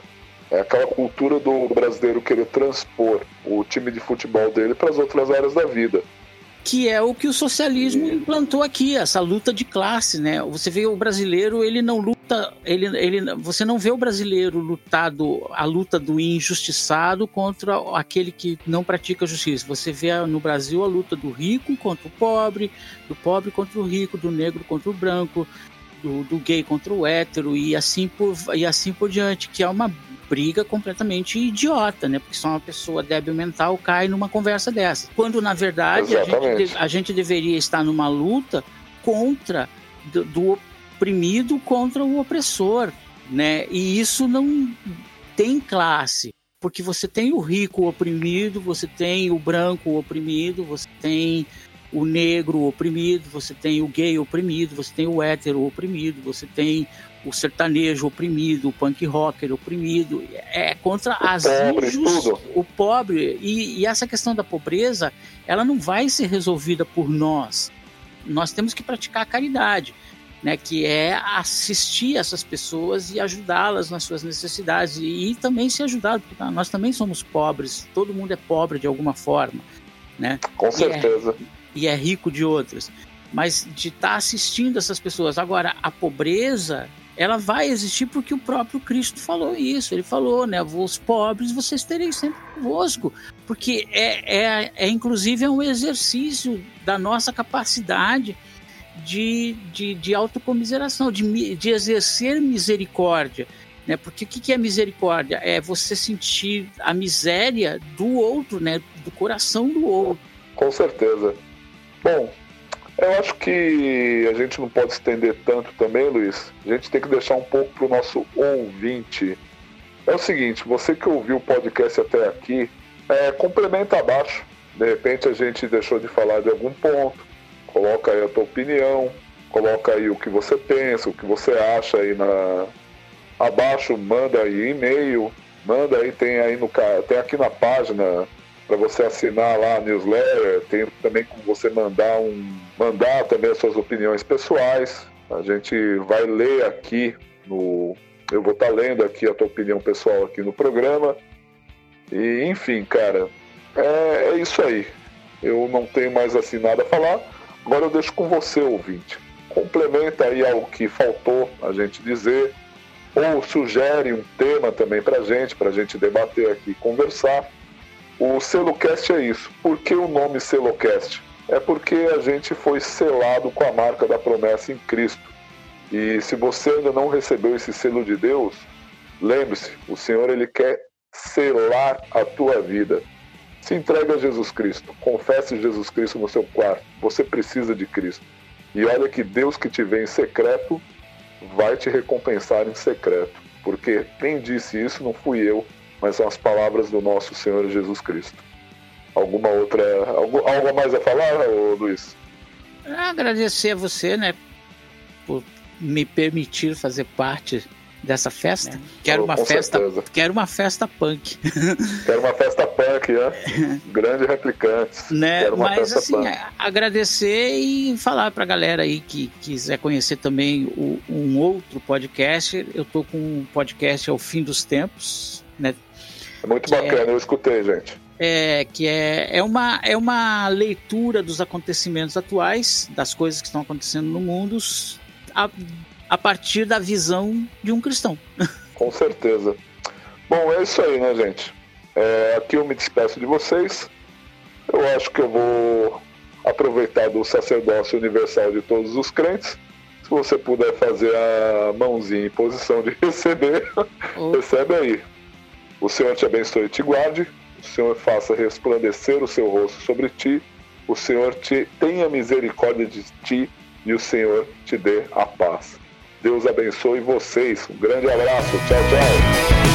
É aquela cultura do brasileiro querer transpor o time de futebol dele para as outras áreas da vida
que é o que o socialismo implantou aqui, essa luta de classe, né? Você vê o brasileiro, ele não luta, ele, ele, você não vê o brasileiro lutado a luta do injustiçado contra aquele que não pratica justiça. Você vê no Brasil a luta do rico contra o pobre, do pobre contra o rico, do negro contra o branco, do, do gay contra o hétero e assim por e assim por diante, que é uma briga completamente idiota, né? Porque só uma pessoa débil mental cai numa conversa dessa. Quando, na verdade, a gente, a gente, deveria estar numa luta contra do, do oprimido contra o opressor, né? E isso não tem classe porque você tem o rico oprimido, você tem o branco oprimido, você tem o negro oprimido, você tem o gay oprimido, você tem o hétero oprimido, você tem o sertanejo oprimido, o punk rocker oprimido, é contra as
pobre, injust...
o pobre e, e, essa questão da pobreza, ela não vai ser resolvida por nós. Nós temos que praticar a caridade, né, que é assistir essas pessoas e ajudá-las nas suas necessidades e, e também ser ajudado, porque nós também somos pobres, todo mundo é pobre de alguma forma, né?
Com certeza.
E é, rico de outras mas de estar tá assistindo essas pessoas. Agora, a pobreza ela vai existir porque o próprio Cristo falou isso. Ele falou, né? Os pobres vocês terem sempre convosco. Porque é, é, é inclusive é um exercício da nossa capacidade de, de, de autocomiseração, de, de exercer misericórdia. Né? Porque o que é misericórdia? É você sentir a miséria do outro, né? do coração do outro.
Com certeza. Bom, eu acho que a gente não pode estender tanto também, Luiz. A gente tem que deixar um pouco para o nosso ouvinte. É o seguinte, você que ouviu o podcast até aqui, é, complementa abaixo. De repente a gente deixou de falar de algum ponto. Coloca aí a tua opinião, coloca aí o que você pensa, o que você acha aí na abaixo, manda aí e-mail, manda aí tem aí no tem aqui na página para você assinar lá a newsletter, tem também como você mandar um mandar também as suas opiniões pessoais. A gente vai ler aqui no eu vou estar tá lendo aqui a tua opinião pessoal aqui no programa. E enfim, cara, é, é isso aí. Eu não tenho mais assim nada a falar. Agora eu deixo com você, ouvinte. Complementa aí algo que faltou a gente dizer, ou sugere um tema também para gente, para gente debater aqui conversar. O Celocast é isso. Por que o nome Celocast? É porque a gente foi selado com a marca da promessa em Cristo. E se você ainda não recebeu esse selo de Deus, lembre-se, o Senhor ele quer selar a tua vida. Se entregue a Jesus Cristo, confesse Jesus Cristo no seu quarto. Você precisa de Cristo. E olha que Deus que te vê em secreto vai te recompensar em secreto. Porque quem disse isso não fui eu, mas são as palavras do nosso Senhor Jesus Cristo. Alguma outra. Algo, algo mais a falar, Luiz?
Agradecer a você, né, por me permitir fazer parte dessa festa. É. Quero uma festa, certeza. quero uma festa punk.
Quero uma festa punk, né? Grande replicante.
Né? Mas assim, punk. agradecer e falar pra galera aí que quiser conhecer também o, um outro podcast. Eu tô com um podcast ao fim dos tempos, né?
É muito bacana, é, eu escutei, gente.
É, que é, é, uma, é uma leitura dos acontecimentos atuais, das coisas que estão acontecendo no mundo, a, a partir da visão de um cristão.
Com certeza. Bom, é isso aí, né, gente? É, aqui eu me despeço de vocês. Eu acho que eu vou aproveitar do sacerdócio universal de todos os crentes. Se você puder fazer a mãozinha em posição de receber, oh. recebe aí. O Senhor te abençoe e te guarde. O Senhor faça resplandecer o seu rosto sobre ti. O Senhor te tenha misericórdia de ti e o Senhor te dê a paz. Deus abençoe vocês. Um grande abraço. Tchau, tchau.